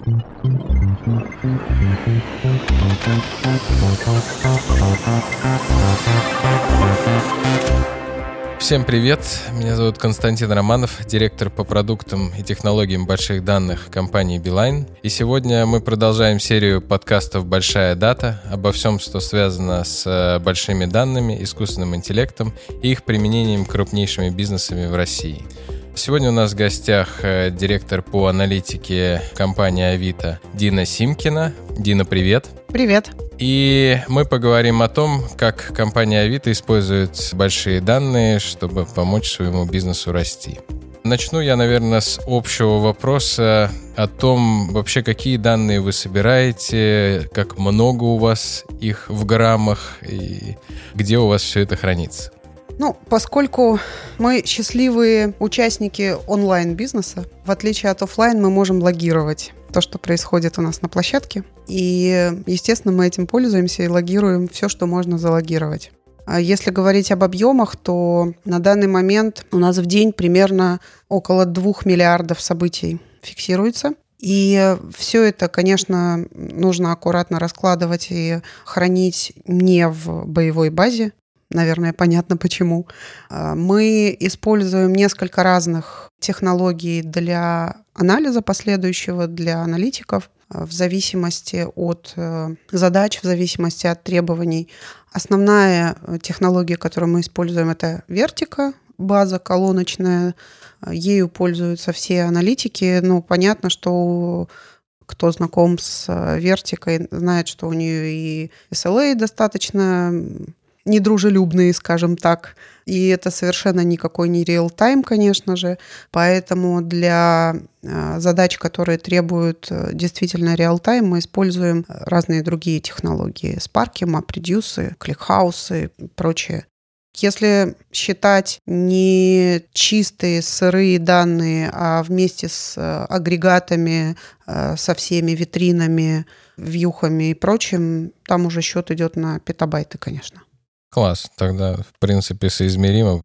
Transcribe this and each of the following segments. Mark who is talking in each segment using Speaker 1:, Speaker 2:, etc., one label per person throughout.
Speaker 1: Всем привет! Меня зовут Константин Романов, директор по продуктам и технологиям больших данных компании Beeline. И сегодня мы продолжаем серию подкастов «Большая дата» обо всем, что связано с э, большими данными, искусственным интеллектом и их применением крупнейшими бизнесами в России. Сегодня у нас в гостях э, директор по аналитике компании Авито Дина Симкина. Дина, привет!
Speaker 2: Привет!
Speaker 1: И мы поговорим о том, как компания Авито использует большие данные, чтобы помочь своему бизнесу расти. Начну я, наверное, с общего вопроса о том, вообще какие данные вы собираете, как много у вас их в граммах и где у вас все это хранится.
Speaker 2: Ну, поскольку мы счастливые участники онлайн-бизнеса, в отличие от офлайн, мы можем логировать то, что происходит у нас на площадке. И, естественно, мы этим пользуемся и логируем все, что можно залогировать. А если говорить об объемах, то на данный момент у нас в день примерно около 2 миллиардов событий фиксируется. И все это, конечно, нужно аккуратно раскладывать и хранить не в боевой базе, наверное, понятно почему. А, мы используем несколько разных технологий для анализа последующего, для аналитиков а, в зависимости от э, задач, в зависимости от требований. Основная э, технология, которую мы используем, это вертика, база колоночная. Ею пользуются все аналитики. Ну, понятно, что кто знаком с э, вертикой, знает, что у нее и SLA достаточно недружелюбные, скажем так. И это совершенно никакой не реал-тайм, конечно же. Поэтому для э, задач, которые требуют э, действительно реал-тайм, мы используем разные другие технологии. Spark, MapReduce, ClickHouse и прочее. Если считать не чистые сырые данные, а вместе с э, агрегатами, со всеми витринами, вьюхами и прочим, там уже счет идет на петабайты, конечно.
Speaker 1: Класс, тогда, в принципе, соизмеримо.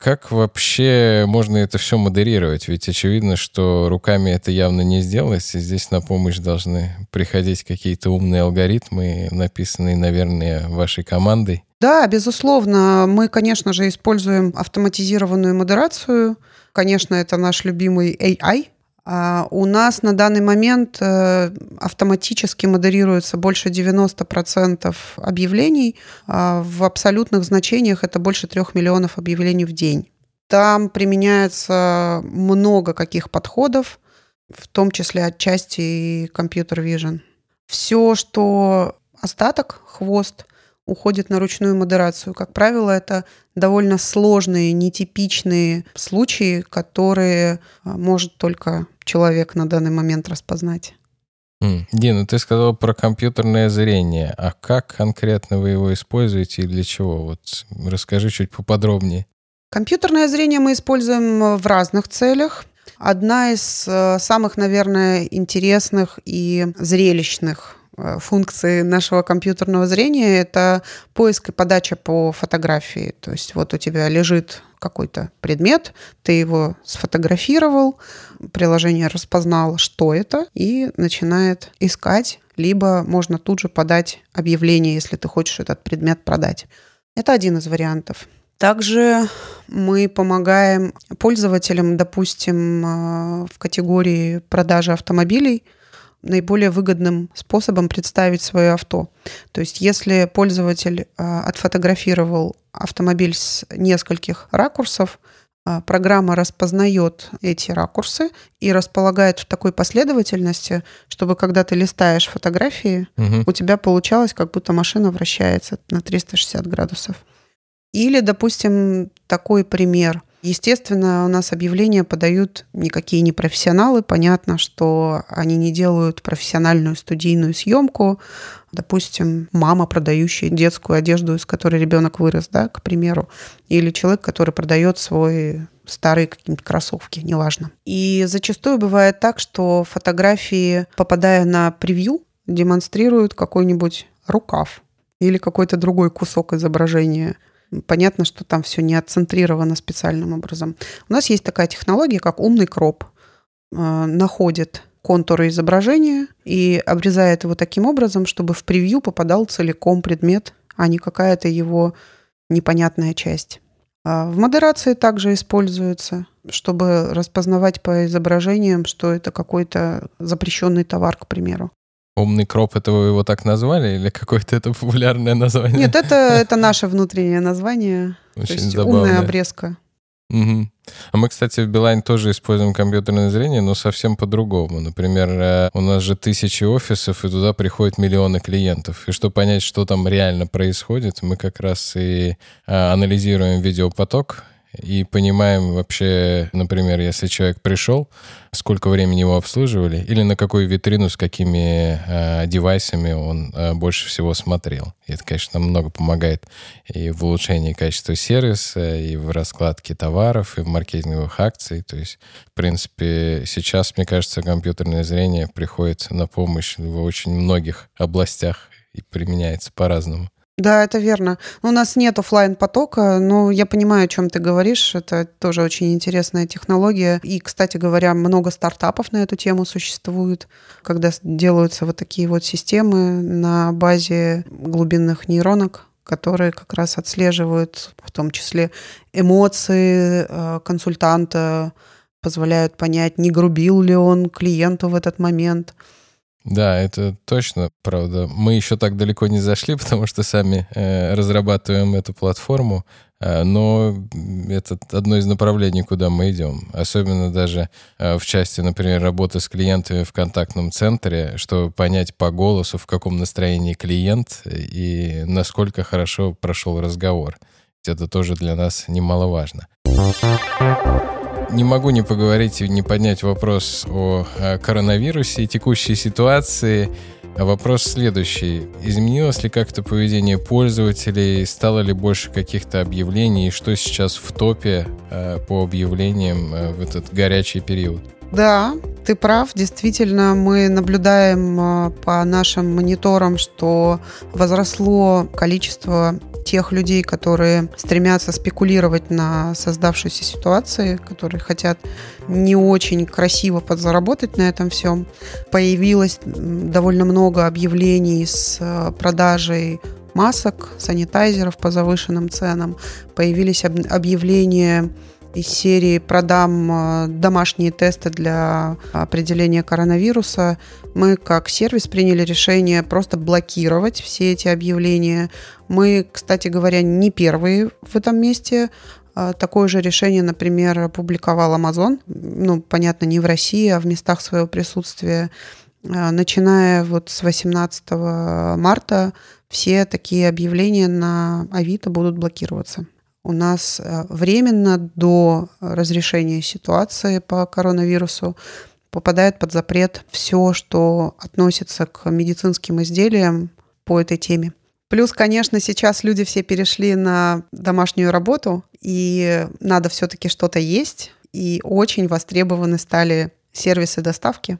Speaker 1: Как вообще можно это все модерировать? Ведь очевидно, что руками это явно не сделать, и здесь на помощь должны приходить какие-то умные алгоритмы, написанные, наверное, вашей командой.
Speaker 2: Да, безусловно. Мы, конечно же, используем автоматизированную модерацию. Конечно, это наш любимый AI, у нас на данный момент э, автоматически модерируется больше 90% объявлений. А в абсолютных значениях это больше 3 миллионов объявлений в день. Там применяется много каких подходов, в том числе отчасти и компьютер vision. Все, что остаток, хвост, уходит на ручную модерацию. Как правило, это довольно сложные, нетипичные случаи, которые а, может только человек на данный момент распознать.
Speaker 1: Дина, ты сказал про компьютерное зрение. А как конкретно вы его используете и для чего? Вот расскажи чуть поподробнее.
Speaker 2: Компьютерное зрение мы используем в разных целях. Одна из э, самых, наверное, интересных и зрелищных Э, функции нашего компьютерного зрения – это поиск и подача по фотографии. То есть вот у тебя лежит какой-то предмет, ты его сфотографировал, приложение распознало, что это, и начинает искать, либо можно тут же подать объявление, если ты хочешь этот предмет продать. Это один из вариантов. Также мы помогаем пользователям, допустим, э, в категории продажи автомобилей – наиболее выгодным способом представить свое авто. То есть если пользователь а, отфотографировал автомобиль с нескольких ракурсов, а, программа распознает эти ракурсы и располагает в такой последовательности, чтобы когда ты листаешь фотографии, угу. у тебя получалось, как будто машина вращается на 360 градусов. Или, допустим, такой пример – Естественно, у нас объявления подают никакие не профессионалы. Понятно, что они не делают профессиональную студийную съемку. Допустим, мама, продающая детскую одежду, из которой ребенок вырос, да, к примеру. Или человек, который продает свой старые какие-нибудь кроссовки, неважно. И зачастую бывает так, что фотографии, попадая на превью, демонстрируют какой-нибудь рукав или какой-то другой кусок изображения – понятно, что там все не отцентрировано специальным образом. У нас есть такая технология, как умный кроп. Э, находит контуры изображения и обрезает его таким образом, чтобы в превью попадал целиком предмет, а не какая-то его непонятная часть. А в модерации также используется, чтобы распознавать по изображениям, что это какой-то запрещенный товар, к примеру.
Speaker 1: Умный кроп, это вы его так назвали или какое-то это популярное название?
Speaker 2: Нет, это, это наше внутреннее название. Очень то есть забавное. умная обрезка.
Speaker 1: Угу. А мы, кстати, в Билайн тоже используем компьютерное зрение, но совсем по-другому. Например, э, у нас же тысячи офисов, и туда приходят миллионы клиентов. И чтобы понять, что там реально происходит, мы как раз и э, анализируем видеопоток и понимаем вообще, например, если человек пришел, сколько времени его обслуживали, или на какую витрину с какими э, девайсами он э, больше всего смотрел. И это, конечно, много помогает и в улучшении качества сервиса, и в раскладке товаров, и в маркетинговых акций. То есть, в принципе, сейчас, мне кажется, компьютерное зрение приходит на помощь в очень многих областях и применяется по-разному.
Speaker 2: Да, это верно. У нас нет офлайн потока, но я понимаю, о чем ты говоришь. Это тоже очень интересная технология. И, кстати говоря, много стартапов на эту тему существует, когда делаются вот такие вот системы на базе глубинных нейронок, которые как раз отслеживают в том числе эмоции э, консультанта, позволяют понять, не грубил ли он клиенту в этот момент.
Speaker 1: Да, это точно, правда. Мы еще так далеко не зашли, потому что сами э, разрабатываем эту платформу, э, но это одно из направлений, куда мы идем. Особенно даже э, в части, например, работы с клиентами в контактном центре, чтобы понять по голосу, в каком настроении клиент и насколько хорошо прошел разговор. Это тоже для нас немаловажно не могу не поговорить и не поднять вопрос о, коронавирусе и текущей ситуации. Вопрос следующий. Изменилось ли как-то поведение пользователей? Стало ли больше каких-то объявлений? И что сейчас в топе э, по объявлениям э, в этот горячий период?
Speaker 2: Да, ты прав. Действительно, мы наблюдаем э, по нашим мониторам, что возросло количество тех людей, которые стремятся спекулировать на создавшейся ситуации, которые хотят не очень красиво подзаработать на этом всем. Появилось довольно много объявлений с э, продажей масок, санитайзеров по завышенным ценам. Появились объявления из серии «Продам э, домашние тесты для определения коронавируса», мы как сервис приняли решение просто блокировать все эти объявления. Мы, кстати говоря, не первые в этом месте. А, такое же решение, например, опубликовал Amazon. Ну, понятно, не в России, а в местах своего присутствия. А, начиная вот с 18 марта все такие объявления на Авито будут блокироваться у нас э, временно до разрешения ситуации по коронавирусу попадает под запрет все, что относится к медицинским изделиям по этой теме. Плюс, конечно, сейчас люди все перешли на домашнюю работу, и надо все-таки что-то есть, и очень востребованы стали сервисы доставки.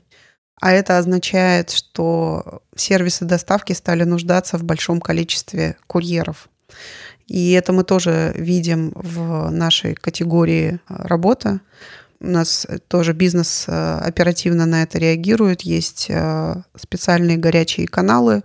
Speaker 2: А это означает, что сервисы доставки стали нуждаться в большом количестве курьеров. И это мы тоже видим в нашей категории э, работа. У нас тоже бизнес э, оперативно на это реагирует. Есть э, специальные горячие каналы,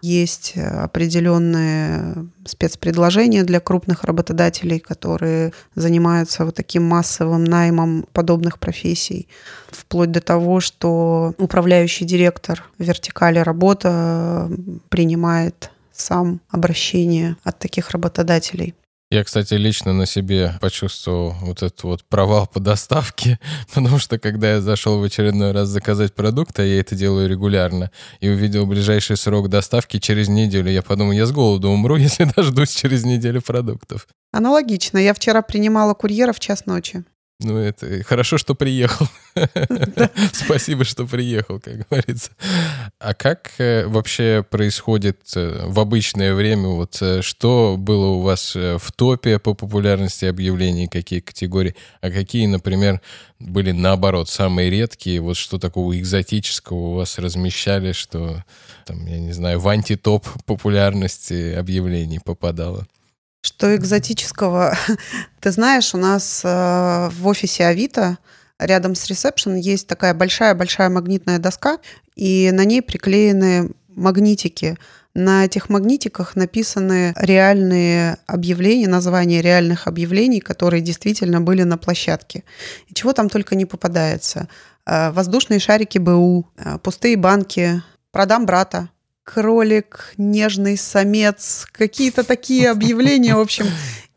Speaker 2: есть определенные спецпредложения для крупных работодателей, которые занимаются вот таким массовым наймом подобных профессий, вплоть до того, что управляющий директор вертикали работа принимает сам обращение от таких работодателей.
Speaker 1: Я, кстати, лично на себе почувствовал вот этот вот провал по доставке, потому что когда я зашел в очередной раз заказать продукт, а я это делаю регулярно, и увидел ближайший срок доставки через неделю, я подумал, я с голоду умру, если дождусь через неделю продуктов.
Speaker 2: Аналогично. Я вчера принимала курьера в час ночи.
Speaker 1: Ну, это хорошо, что приехал. Спасибо, что приехал, как говорится. А как э, вообще происходит э, в обычное время? Вот э, что было у вас в топе по популярности объявлений, какие категории, а какие, например, были наоборот самые редкие? Вот что такого экзотического у вас размещали, что там, я не знаю, в антитоп популярности объявлений попадало?
Speaker 2: Что экзотического? Ты знаешь, у нас э, в офисе Авито рядом с ресепшн есть такая большая-большая магнитная доска, и на ней приклеены магнитики. На этих магнитиках написаны реальные объявления, названия реальных объявлений, которые действительно были на площадке. И чего там только не попадается. Э, воздушные шарики БУ, э, пустые банки, продам брата, кролик, нежный самец, какие-то такие объявления, в общем,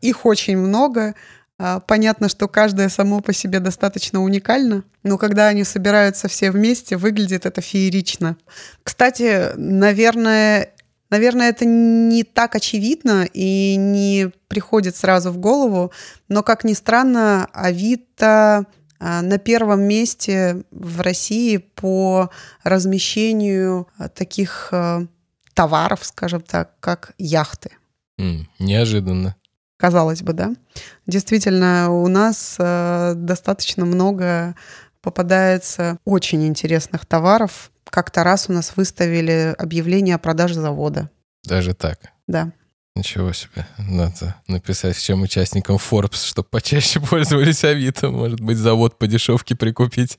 Speaker 2: их очень много. А, понятно, что каждое само по себе достаточно уникально, но когда они собираются все вместе, выглядит это феерично. Кстати, наверное, Наверное, это не так очевидно и не приходит сразу в голову, но, как ни странно, Авито на первом месте в России по размещению а, таких товаров, скажем так, как яхты.
Speaker 1: Mm, неожиданно.
Speaker 2: Казалось бы, да. Действительно, у нас достаточно много попадается очень интересных товаров. Как-то раз у нас выставили объявление о продаже завода.
Speaker 1: Даже так?
Speaker 2: Да.
Speaker 1: Ничего себе. Надо написать всем участникам Forbes, чтобы почаще пользовались Авито. Может быть, завод по дешевке прикупить.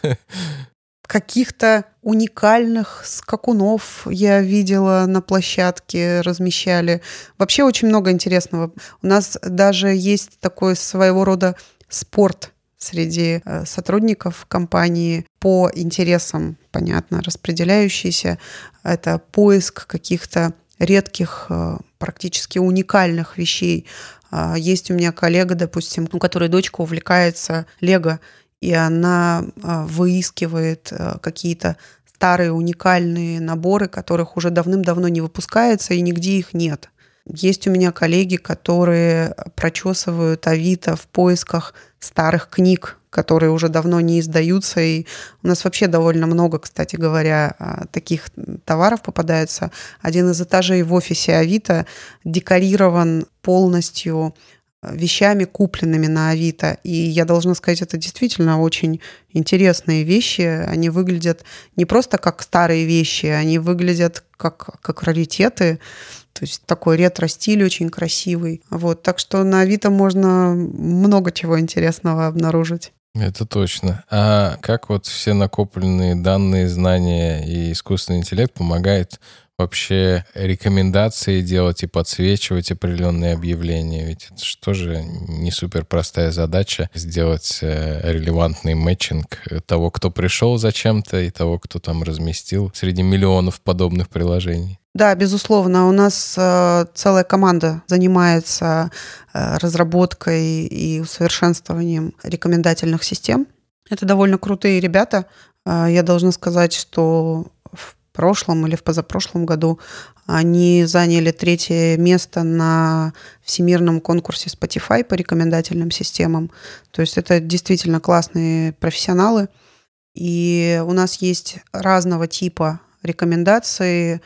Speaker 2: каких-то уникальных скакунов я видела на площадке, размещали. Вообще очень много интересного. У нас даже есть такой своего рода спорт среди э, сотрудников компании по интересам, понятно, распределяющийся. Это поиск каких-то редких, э, практически уникальных вещей. А, есть у меня коллега, допустим, у которой дочка увлекается лего, и она а, выискивает а, какие-то старые уникальные наборы, которых уже давным-давно не выпускается и нигде их нет. Есть у меня коллеги, которые прочесывают Авито в поисках старых книг, которые уже давно не издаются. И у нас вообще довольно много, кстати говоря, а, таких товаров попадается. Один из этажей в офисе Авито декорирован полностью вещами, купленными на Авито. И я должна сказать, это действительно очень интересные вещи. Они выглядят не просто как старые вещи, они выглядят как, как раритеты. То есть такой ретро-стиль очень красивый. Вот, так что на Авито можно много чего интересного обнаружить.
Speaker 1: Это точно. А как вот все накопленные данные, знания и искусственный интеллект помогает вообще рекомендации делать и подсвечивать определенные объявления. Ведь это же не супер простая задача сделать э, релевантный мэтчинг того, кто пришел зачем-то, и того, кто там разместил среди миллионов подобных приложений.
Speaker 2: Да, безусловно, у нас э, целая команда занимается э, разработкой и усовершенствованием рекомендательных систем. Это довольно крутые ребята. Э, я должна сказать, что прошлом или в позапрошлом году они заняли третье место на всемирном конкурсе Spotify по рекомендательным системам. То есть это действительно классные профессионалы. И у нас есть разного типа рекомендации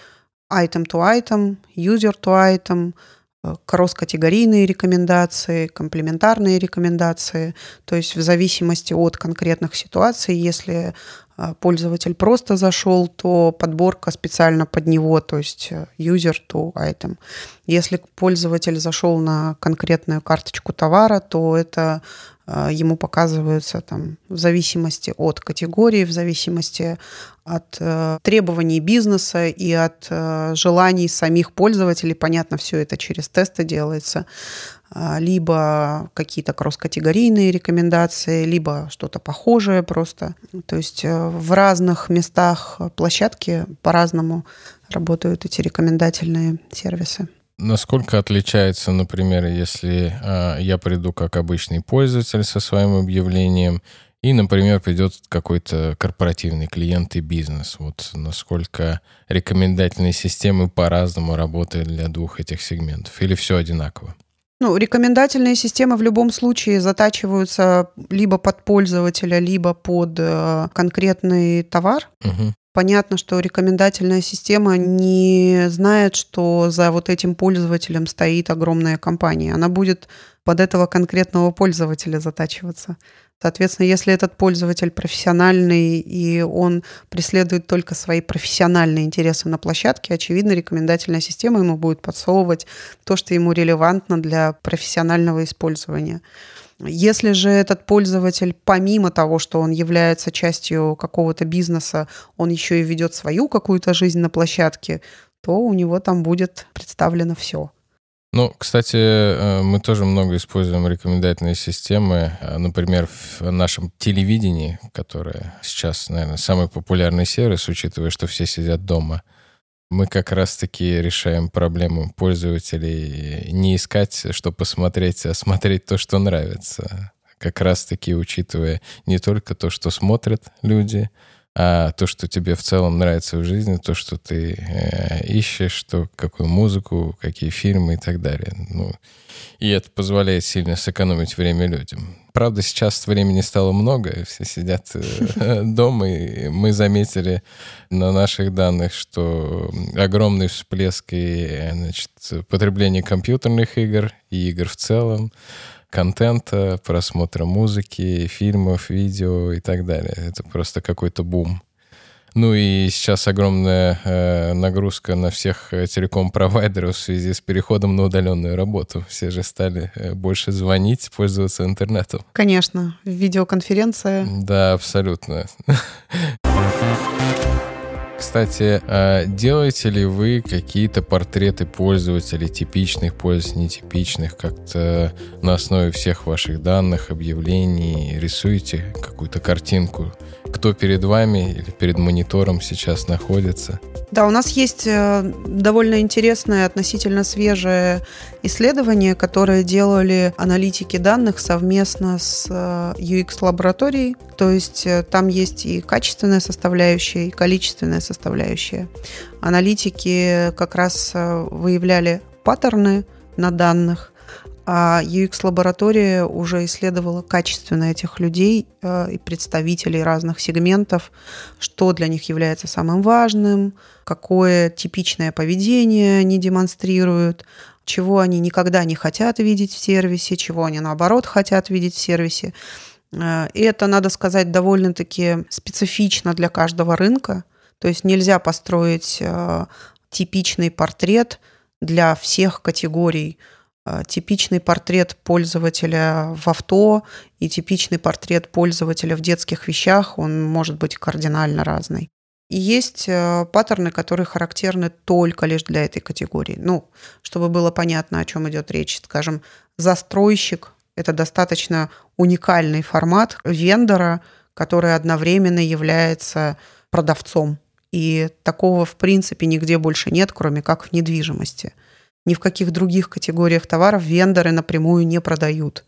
Speaker 2: item to item, user to item, кросс-категорийные рекомендации, комплементарные рекомендации. То есть в зависимости от конкретных ситуаций, если пользователь просто зашел, то подборка специально под него, то есть user to item. Если пользователь зашел на конкретную карточку товара, то это а, ему показываются там в зависимости от категории, в зависимости от э, требований бизнеса и от э, желаний самих пользователей. Понятно, все это через тесты делается. А, либо какие-то кросс-категорийные рекомендации, либо что-то похожее просто. То есть э, в разных местах площадки по-разному работают эти рекомендательные сервисы.
Speaker 1: Насколько отличается, например, если э, я приду как обычный пользователь со своим объявлением, и, например, придет какой-то корпоративный клиент и бизнес. Вот насколько рекомендательные системы по-разному работают для двух этих сегментов? Или все одинаково?
Speaker 2: Ну, рекомендательные системы в любом случае затачиваются либо под пользователя, либо под э, конкретный товар. Угу. Понятно, что рекомендательная система не знает, что за вот этим пользователем стоит огромная компания. Она будет под этого конкретного пользователя затачиваться. Соответственно, если этот пользователь профессиональный и он преследует только свои профессиональные интересы на площадке, очевидно, рекомендательная система ему будет подсовывать то, что ему релевантно для профессионального использования. Если же этот пользователь, помимо того, что он является частью какого-то бизнеса, он еще и ведет свою какую-то жизнь на площадке, то у него там будет представлено все.
Speaker 1: Ну, кстати, э, мы тоже много используем рекомендательные системы. Э, например, в нашем телевидении, которое сейчас, наверное, самый популярный сервис, учитывая, что все сидят дома, мы как раз-таки решаем проблему пользователей не искать, что посмотреть, а смотреть то, что нравится. Как раз-таки учитывая не только то, что смотрят люди, а то, что тебе в целом нравится в жизни, то, что ты э, ищешь, что, какую музыку, какие фильмы и так далее. Ну, и это позволяет сильно сэкономить время людям. Правда, сейчас времени стало много, все сидят э, дома, и мы заметили на наших данных, что огромный всплеск и значит, потребления компьютерных игр и игр в целом, контента, просмотра музыки, фильмов, видео и так далее. Это просто какой-то бум. Ну и сейчас огромная э, нагрузка на всех э, телеком-провайдеров в связи с переходом на удаленную работу. Все же стали э, больше звонить, пользоваться интернетом.
Speaker 2: Конечно, видеоконференция.
Speaker 1: Да, абсолютно. Кстати, а делаете ли вы какие-то портреты пользователей, типичных пользователей, нетипичных, как-то на основе всех ваших данных, объявлений, рисуете какую-то картинку? Кто перед вами или перед монитором сейчас находится?
Speaker 2: Да, у нас есть э, довольно интересное, относительно свежее исследование, которое делали аналитики данных совместно с э, UX-лабораторией. То есть э, там есть и качественная составляющая, и количественная составляющая. Аналитики как раз выявляли паттерны на данных, а UX-лаборатория уже исследовала качественно этих людей и представителей разных сегментов, что для них является самым важным, какое типичное поведение они демонстрируют, чего они никогда не хотят видеть в сервисе, чего они наоборот хотят видеть в сервисе. Э, и это, надо сказать, довольно-таки специфично для каждого рынка. То есть нельзя построить э, типичный портрет для всех категорий. Э, типичный портрет пользователя в авто и типичный портрет пользователя в детских вещах, он может быть кардинально разный. И есть э, паттерны, которые характерны только лишь для этой категории. Ну, чтобы было понятно, о чем идет речь. Скажем, застройщик – это достаточно уникальный формат вендора, который одновременно является продавцом. И такого, в принципе, нигде больше нет, кроме как в недвижимости. Ни в каких других категориях товаров вендоры напрямую не продают.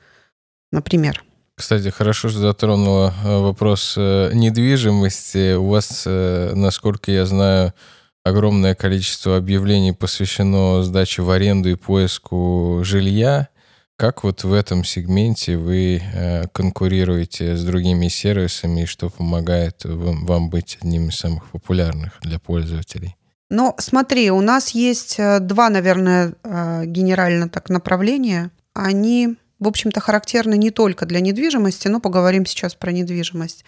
Speaker 2: Например,
Speaker 1: кстати, хорошо, что затронула э, вопрос э, недвижимости. У вас, э, насколько я знаю, огромное количество объявлений посвящено сдаче в аренду и поиску жилья. Как вот в этом сегменте вы конкурируете с другими сервисами и что помогает вам быть одним из самых популярных для пользователей?
Speaker 2: Ну, смотри, у нас есть два, наверное, генерально так направления. Они в общем-то, характерны не только для недвижимости, но поговорим сейчас про недвижимость.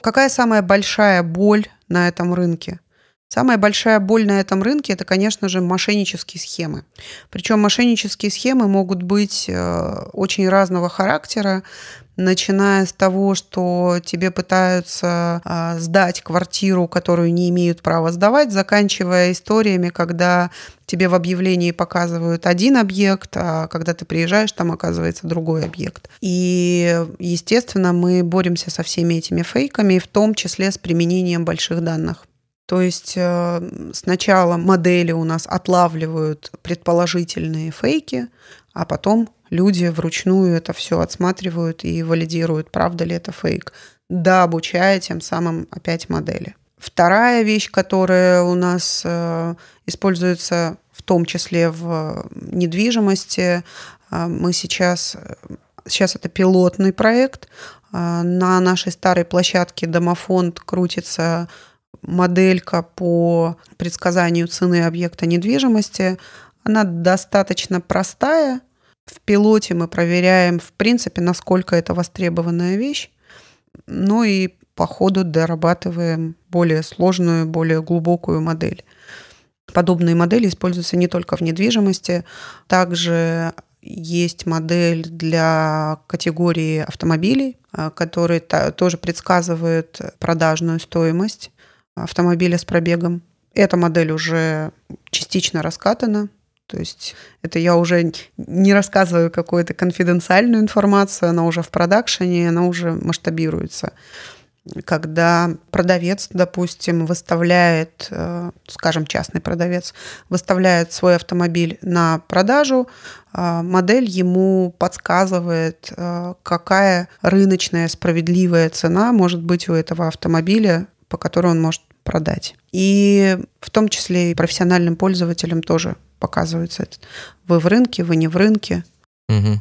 Speaker 2: Какая самая большая боль на этом рынке? Самая большая боль на этом рынке – это, конечно же, мошеннические схемы. Причем мошеннические схемы могут быть э, очень разного характера начиная с того, что тебе пытаются а, сдать квартиру, которую не имеют права сдавать, заканчивая историями, когда тебе в объявлении показывают один объект, а когда ты приезжаешь, там оказывается другой объект. И, естественно, мы боремся со всеми этими фейками, в том числе с применением больших данных. То есть э, сначала модели у нас отлавливают предположительные фейки, а потом люди вручную это все отсматривают и валидируют, правда ли это фейк, да, обучая тем самым опять модели. Вторая вещь, которая у нас э, используется в том числе в недвижимости, э, мы сейчас, сейчас это пилотный проект, э, на нашей старой площадке Домофонд крутится моделька по предсказанию цены объекта недвижимости. Она достаточно простая, в пилоте мы проверяем, в принципе, насколько это востребованная вещь. Ну и по ходу дорабатываем более сложную, более глубокую модель. Подобные модели используются не только в недвижимости, также есть модель для категории автомобилей, э, который тоже предсказывает продажную стоимость автомобиля с пробегом. Эта модель уже частично раскатана, то есть это я уже не рассказываю какую-то конфиденциальную информацию, она уже в продакшене, она уже масштабируется. Когда продавец, допустим, выставляет, э, скажем, частный продавец, выставляет свой автомобиль на продажу, э, модель ему подсказывает, э, какая рыночная справедливая цена может быть у этого автомобиля, по которой он может продать. И в том числе и профессиональным пользователям тоже показывается этот. Вы в рынке, вы не в рынке.
Speaker 1: Угу.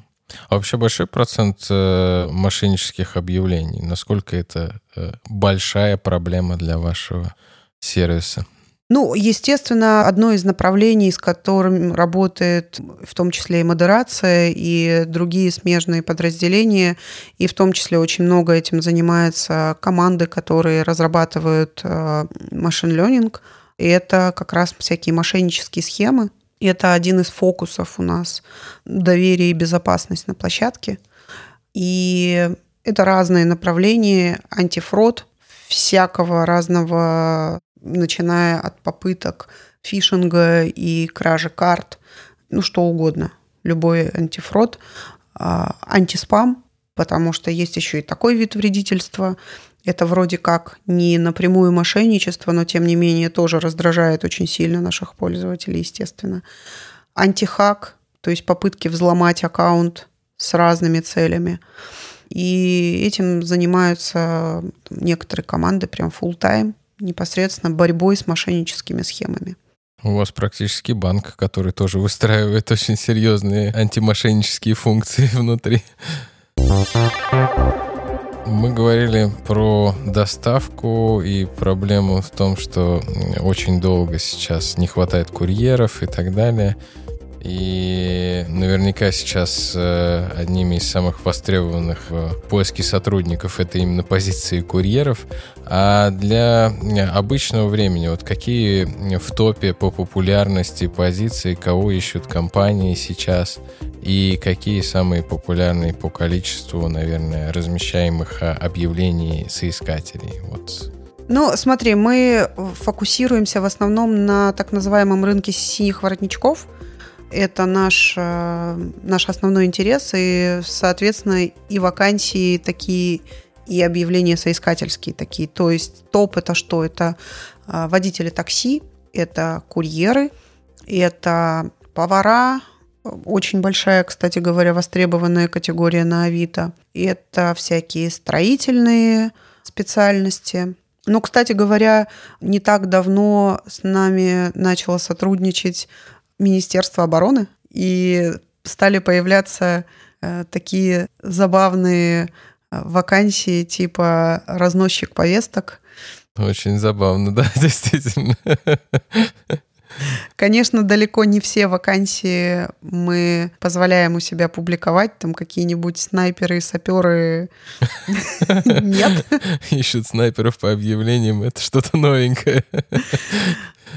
Speaker 1: А вообще большой процент э, мошеннических объявлений. Насколько это э, большая проблема для вашего сервиса?
Speaker 2: Ну, естественно, одно из направлений, с которым работает в том числе и модерация, и другие смежные подразделения, и в том числе очень много этим занимаются команды, которые разрабатывают машин э, learning, и это как раз всякие мошеннические схемы. И это один из фокусов у нас доверие и безопасность на площадке. И это разные направления, антифрод, всякого разного начиная от попыток фишинга и кражи карт, ну что угодно, любой антифрод, а, антиспам, потому что есть еще и такой вид вредительства. Это вроде как не напрямую мошенничество, но тем не менее тоже раздражает очень сильно наших пользователей, естественно. Антихак, то есть попытки взломать аккаунт с разными целями. И этим занимаются некоторые команды прям full time непосредственно борьбой с мошенническими схемами.
Speaker 1: У вас практически банк, который тоже выстраивает очень серьезные антимошеннические функции внутри. Мы говорили про доставку и проблему в том, что очень долго сейчас не хватает курьеров и так далее. И наверняка сейчас э, одними из самых востребованных в поиске сотрудников это именно позиции курьеров. А для обычного времени, вот какие в топе по популярности позиции, кого ищут компании сейчас и какие самые популярные по количеству, наверное, размещаемых а, объявлений соискателей? Вот
Speaker 2: ну, смотри, мы фокусируемся в основном на так называемом рынке синих воротничков – это наш, э, наш основной интерес, и, соответственно, и вакансии такие, и объявления соискательские такие. То есть топ – это что? Это э, водители такси, это курьеры, это повара, очень большая, кстати говоря, востребованная категория на Авито. Это всякие строительные специальности. Ну, кстати говоря, не так давно с нами начало сотрудничать Министерства обороны, и стали появляться э, такие забавные э, вакансии типа разносчик повесток.
Speaker 1: Очень забавно, да, действительно.
Speaker 2: Конечно, далеко не все вакансии мы позволяем у себя публиковать, там какие-нибудь снайперы, саперы нет.
Speaker 1: Ищут снайперов по объявлениям, это что-то новенькое.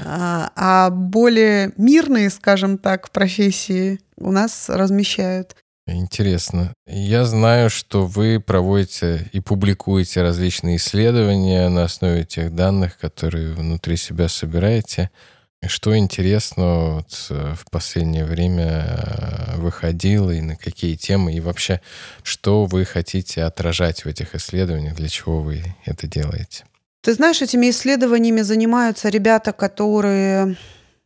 Speaker 2: А, а более мирные, скажем так, профессии у нас размещают.
Speaker 1: Интересно. Я знаю, что вы проводите и публикуете различные исследования на основе тех данных, которые внутри себя собираете. Что интересно вот э, в последнее время э, выходило и на какие темы, и вообще, что вы хотите отражать в этих исследованиях, для чего вы это делаете?
Speaker 2: Ты знаешь, этими исследованиями занимаются ребята, которые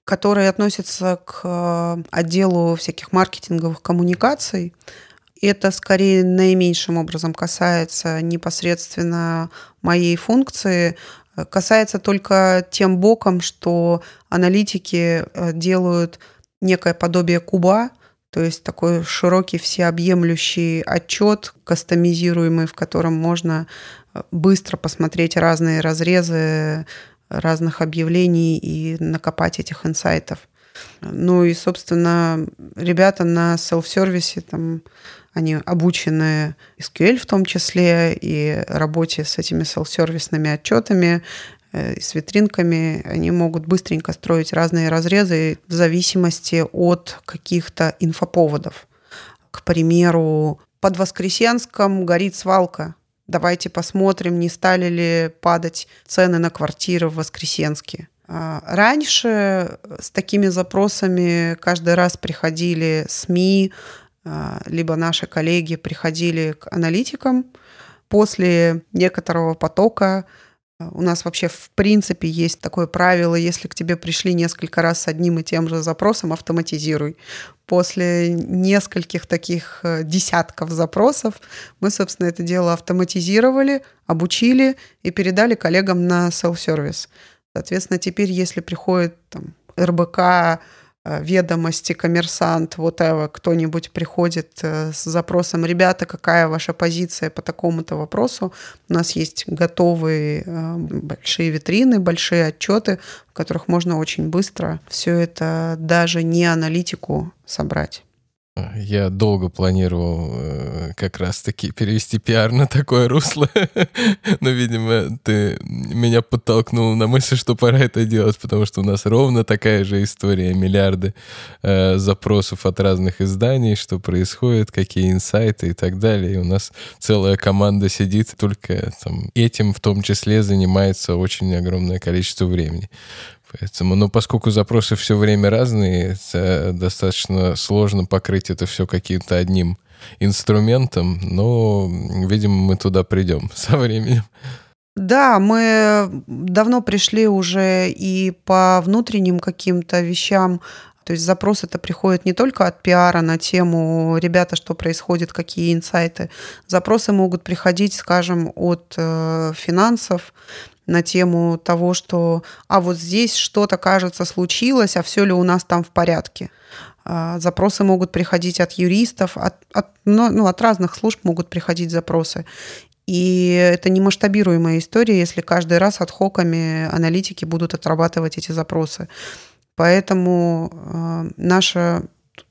Speaker 2: которые относятся к э, отделу всяких маркетинговых коммуникаций. Это скорее наименьшим образом касается непосредственно моей функции, касается только тем боком, что аналитики э, делают некое подобие куба, то есть такой широкий всеобъемлющий отчет, кастомизируемый, в котором можно быстро посмотреть разные разрезы разных объявлений и накопать этих инсайтов. Ну и, собственно, ребята на селф-сервисе, там, они обучены SQL в том числе и работе с этими селф-сервисными отчетами, э, с витринками, они могут быстренько строить разные разрезы в зависимости от каких-то инфоповодов. К примеру, под Воскресенском горит свалка. Давайте посмотрим, не стали ли падать цены на квартиры в Воскресенске. А, раньше с такими запросами каждый раз приходили СМИ, либо наши коллеги приходили к аналитикам. После некоторого потока у нас вообще в принципе есть такое правило, если к тебе пришли несколько раз с одним и тем же запросом, автоматизируй. После нескольких таких э, десятков запросов мы, собственно, это дело автоматизировали, обучили и передали коллегам на self-service. Соответственно, теперь, если приходит там, РБК, ведомости, коммерсант, вот кто-нибудь приходит э, с запросом, ребята, какая ваша позиция по такому-то вопросу, у нас есть готовые э, большие витрины, большие отчеты, в которых можно очень быстро все это даже не аналитику собрать.
Speaker 1: Я долго планировал э, как раз-таки перевести пиар на такое русло, но, видимо, ты меня подтолкнул на мысль, что пора это делать, потому что у нас ровно такая же история, миллиарды э, запросов от разных изданий, что происходит, какие инсайты и так далее. И у нас целая команда сидит, только там, этим в том числе занимается очень огромное количество времени. Поэтому, ну, поскольку запросы все время разные, это достаточно сложно покрыть это все каким-то одним инструментом, но, видимо, мы туда придем со временем.
Speaker 2: Да, мы давно пришли уже и по внутренним каким-то вещам. То есть запрос это приходит не только от пиара на тему «ребята, что происходит, какие инсайты». Запросы могут приходить, скажем, от э, финансов, на тему того, что а вот здесь что-то, кажется, случилось, а все ли у нас там в порядке. А, запросы могут приходить от юристов, от, от, ну, ну, от разных служб могут приходить запросы. И это не масштабируемая история, если каждый раз от хоками аналитики будут отрабатывать эти запросы. Поэтому э, наша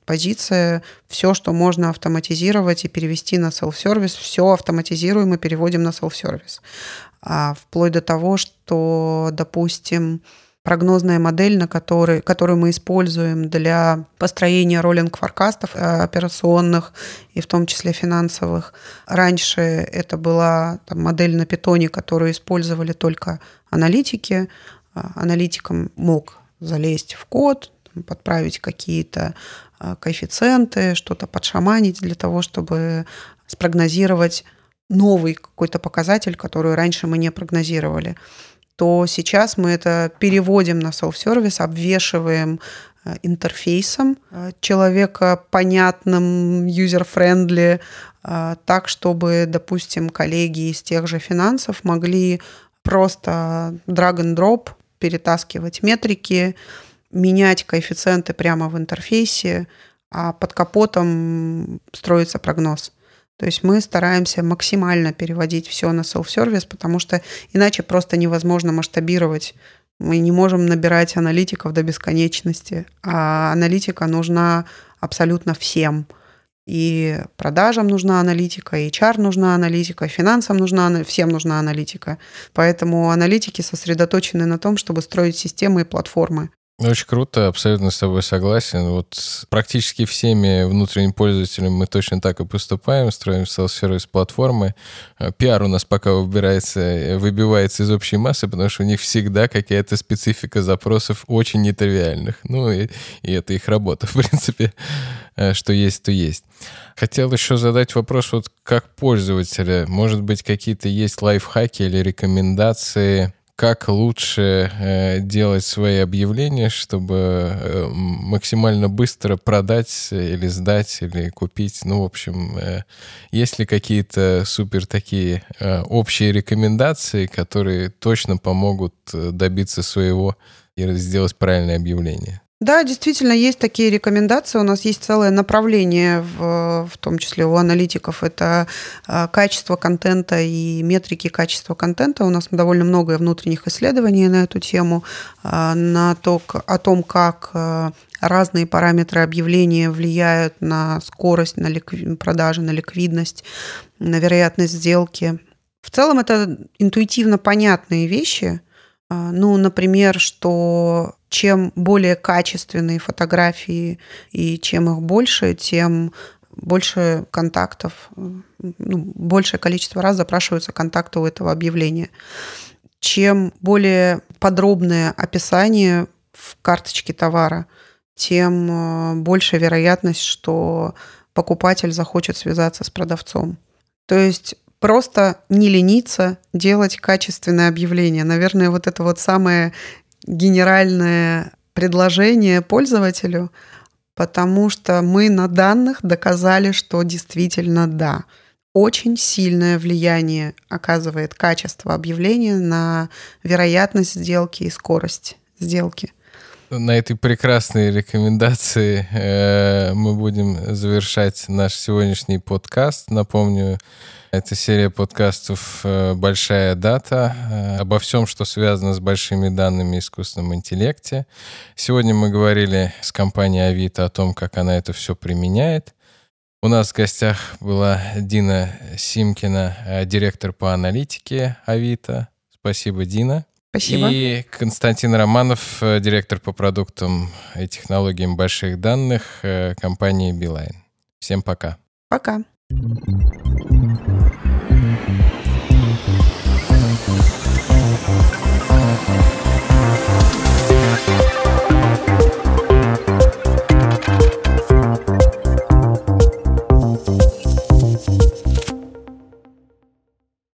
Speaker 2: позиция, все, что можно автоматизировать и перевести на self-service, все автоматизируем и переводим на self-service а, вплоть до того, что, допустим, прогнозная модель, на которой, которую мы используем для построения роллинг-форкастов э, операционных и в том числе финансовых. Раньше это была там, модель на питоне, которую использовали только аналитики. А, аналитикам мог залезть в код, подправить какие-то а, коэффициенты, что-то подшаманить для того, чтобы спрогнозировать новый какой-то показатель, который раньше мы не прогнозировали, то сейчас мы это переводим на self-service, обвешиваем э, интерфейсом э, человека понятным, user-friendly, э, так, чтобы, допустим, коллеги из тех же финансов могли просто drag-and-drop перетаскивать метрики, менять коэффициенты прямо в интерфейсе, а под капотом строится прогноз. То есть мы стараемся максимально переводить все на self-сервис, потому что иначе просто невозможно масштабировать. Мы не можем набирать аналитиков до бесконечности, а аналитика нужна абсолютно всем. И продажам нужна аналитика, и HR нужна аналитика, финансам нужна, всем нужна аналитика. Поэтому аналитики сосредоточены на том, чтобы строить системы и платформы.
Speaker 1: Очень круто, абсолютно с тобой согласен. Вот практически всеми внутренними пользователями мы точно так и поступаем, строим селф-сервис платформы. Э, пиар у нас пока выбирается, э, выбивается из общей массы, потому что у них всегда какая-то специфика запросов очень нетривиальных. Ну и, и это их работа, в принципе, э, что есть, то есть. Хотел еще задать вопрос, вот как пользователя, может быть, какие-то есть лайфхаки или рекомендации, как лучше э, делать свои объявления, чтобы э, максимально быстро продать или сдать или купить. Ну, в общем, э, есть ли какие-то супер такие общие рекомендации, которые точно помогут добиться своего и сделать правильное объявление?
Speaker 2: Да, действительно, есть такие рекомендации. У нас есть целое направление, в, в том числе у аналитиков. Это а, качество контента и метрики качества контента. У нас довольно много внутренних исследований на эту тему, а, на то, о том, как а, разные параметры объявления влияют на скорость на ликви... продажи, на ликвидность, на вероятность сделки. В целом это интуитивно понятные вещи. Ну, например, что чем более качественные фотографии и чем их больше, тем больше контактов, ну, большее количество раз запрашиваются контакты у этого объявления. Чем более подробное описание в карточке товара, тем э, больше вероятность, что покупатель захочет связаться с продавцом. То есть просто не лениться делать качественное объявление. Наверное, вот это вот самое генеральное предложение пользователю, потому что мы на данных доказали, что действительно да. Очень сильное влияние оказывает качество объявления на вероятность сделки и скорость сделки.
Speaker 1: На этой прекрасной рекомендации э, мы будем завершать наш сегодняшний подкаст. Напомню, это серия подкастов э, «Большая дата» э, обо всем, что связано с большими данными и искусственном интеллекте. Сегодня мы говорили с компанией Авито о том, как она это все применяет. У нас в гостях была Дина Симкина, э, директор по аналитике Авито. Спасибо, Дина.
Speaker 2: Спасибо.
Speaker 1: И Константин Романов, э, директор по продуктам и технологиям больших данных э, компании Билайн. Всем пока.
Speaker 2: Пока.